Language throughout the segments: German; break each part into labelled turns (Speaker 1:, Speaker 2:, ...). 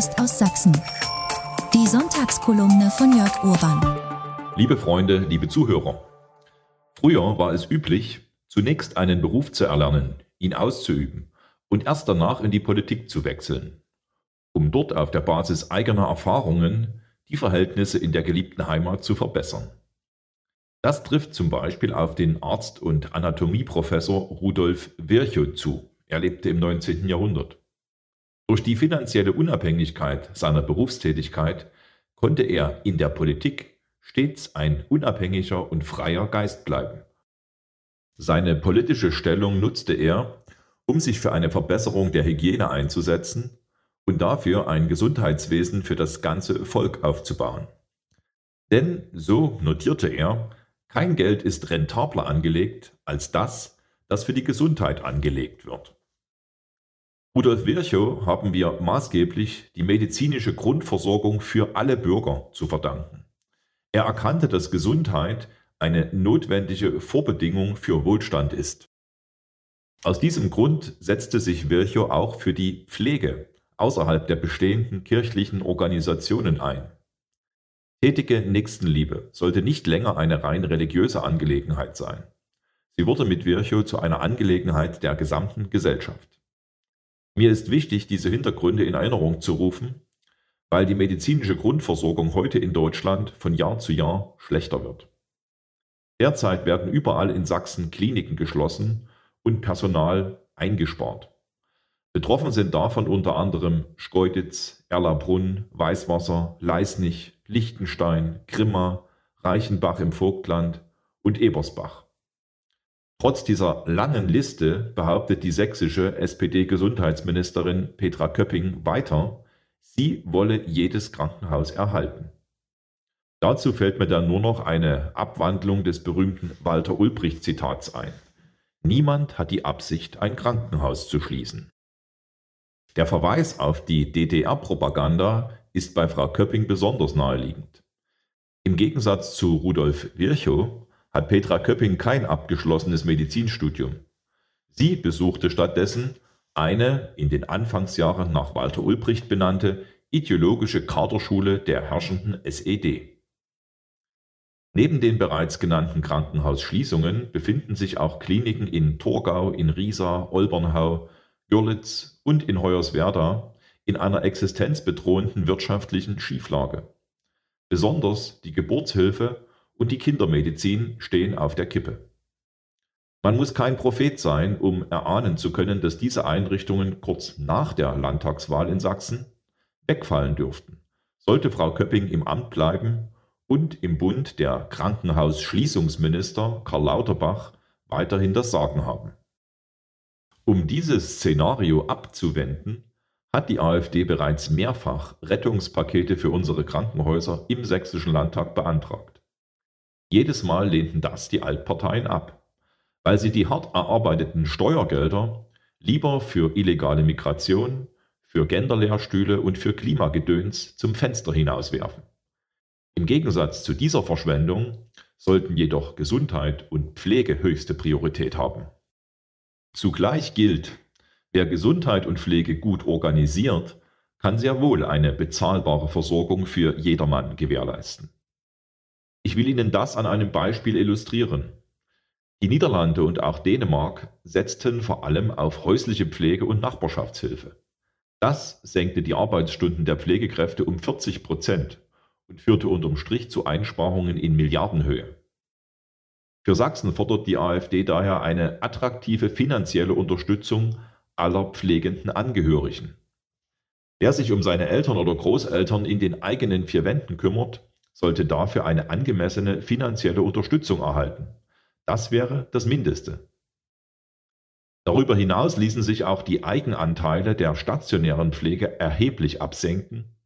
Speaker 1: Post aus Sachsen. Die Sonntagskolumne von Jörg Urban.
Speaker 2: Liebe Freunde, liebe Zuhörer. Früher war es üblich, zunächst einen Beruf zu erlernen, ihn auszuüben und erst danach in die Politik zu wechseln, um dort auf der Basis eigener Erfahrungen die Verhältnisse in der geliebten Heimat zu verbessern. Das trifft zum Beispiel auf den Arzt und Anatomieprofessor Rudolf Virchow zu. Er lebte im 19. Jahrhundert. Durch die finanzielle Unabhängigkeit seiner Berufstätigkeit konnte er in der Politik stets ein unabhängiger und freier Geist bleiben. Seine politische Stellung nutzte er, um sich für eine Verbesserung der Hygiene einzusetzen und dafür ein Gesundheitswesen für das ganze Volk aufzubauen. Denn, so notierte er, kein Geld ist rentabler angelegt als das, das für die Gesundheit angelegt wird. Rudolf Virchow haben wir maßgeblich die medizinische Grundversorgung für alle Bürger zu verdanken. Er erkannte, dass Gesundheit eine notwendige Vorbedingung für Wohlstand ist. Aus diesem Grund setzte sich Virchow auch für die Pflege außerhalb der bestehenden kirchlichen Organisationen ein. Tätige Nächstenliebe sollte nicht länger eine rein religiöse Angelegenheit sein. Sie wurde mit Virchow zu einer Angelegenheit der gesamten Gesellschaft. Mir ist wichtig, diese Hintergründe in Erinnerung zu rufen, weil die medizinische Grundversorgung heute in Deutschland von Jahr zu Jahr schlechter wird. Derzeit werden überall in Sachsen Kliniken geschlossen und Personal eingespart. Betroffen sind davon unter anderem Schkeuditz, Erlabrunn, Weißwasser, Leisnig, Liechtenstein, Grimma, Reichenbach im Vogtland und Ebersbach. Trotz dieser langen Liste behauptet die sächsische SPD-Gesundheitsministerin Petra Köpping weiter, sie wolle jedes Krankenhaus erhalten. Dazu fällt mir dann nur noch eine Abwandlung des berühmten Walter Ulbricht-Zitats ein. Niemand hat die Absicht, ein Krankenhaus zu schließen. Der Verweis auf die DDR-Propaganda ist bei Frau Köpping besonders naheliegend. Im Gegensatz zu Rudolf Virchow hat Petra Köpping kein abgeschlossenes Medizinstudium. Sie besuchte stattdessen eine in den Anfangsjahren nach Walter Ulbricht benannte ideologische Kaderschule der herrschenden SED. Neben den bereits genannten Krankenhausschließungen befinden sich auch Kliniken in Torgau, in Riesa, Olbernhau, Görlitz und in Hoyerswerda in einer existenzbedrohenden wirtschaftlichen Schieflage. Besonders die Geburtshilfe und die Kindermedizin stehen auf der Kippe. Man muss kein Prophet sein, um erahnen zu können, dass diese Einrichtungen kurz nach der Landtagswahl in Sachsen wegfallen dürften. Sollte Frau Köpping im Amt bleiben und im Bund der Krankenhausschließungsminister Karl Lauterbach weiterhin das Sagen haben. Um dieses Szenario abzuwenden, hat die AfD bereits mehrfach Rettungspakete für unsere Krankenhäuser im sächsischen Landtag beantragt. Jedes Mal lehnten das die Altparteien ab, weil sie die hart erarbeiteten Steuergelder lieber für illegale Migration, für Genderlehrstühle und für Klimagedöns zum Fenster hinauswerfen. Im Gegensatz zu dieser Verschwendung sollten jedoch Gesundheit und Pflege höchste Priorität haben. Zugleich gilt, wer Gesundheit und Pflege gut organisiert, kann sehr wohl eine bezahlbare Versorgung für jedermann gewährleisten. Ich will Ihnen das an einem Beispiel illustrieren. Die Niederlande und auch Dänemark setzten vor allem auf häusliche Pflege und Nachbarschaftshilfe. Das senkte die Arbeitsstunden der Pflegekräfte um 40 Prozent und führte unterm Strich zu Einsparungen in Milliardenhöhe. Für Sachsen fordert die AfD daher eine attraktive finanzielle Unterstützung aller pflegenden Angehörigen. Wer sich um seine Eltern oder Großeltern in den eigenen vier Wänden kümmert, sollte dafür eine angemessene finanzielle Unterstützung erhalten. Das wäre das Mindeste. Darüber hinaus ließen sich auch die Eigenanteile der stationären Pflege erheblich absenken,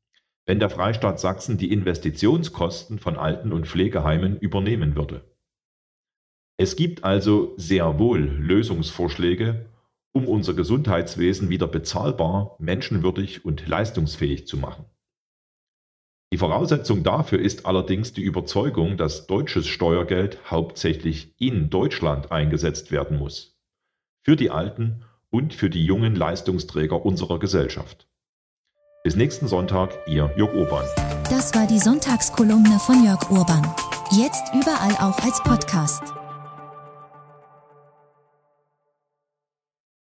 Speaker 2: wenn der Freistaat Sachsen die Investitionskosten von Alten- und Pflegeheimen übernehmen würde. Es gibt also sehr wohl Lösungsvorschläge, um unser Gesundheitswesen wieder bezahlbar, menschenwürdig und leistungsfähig zu machen. Die Voraussetzung dafür ist allerdings die Überzeugung, dass deutsches Steuergeld hauptsächlich in Deutschland eingesetzt werden muss. Für die Alten und für die jungen Leistungsträger unserer Gesellschaft. Bis nächsten Sonntag, Ihr Jörg Urban.
Speaker 1: Das war die Sonntagskolumne von Jörg Urban. Jetzt überall auch als Podcast.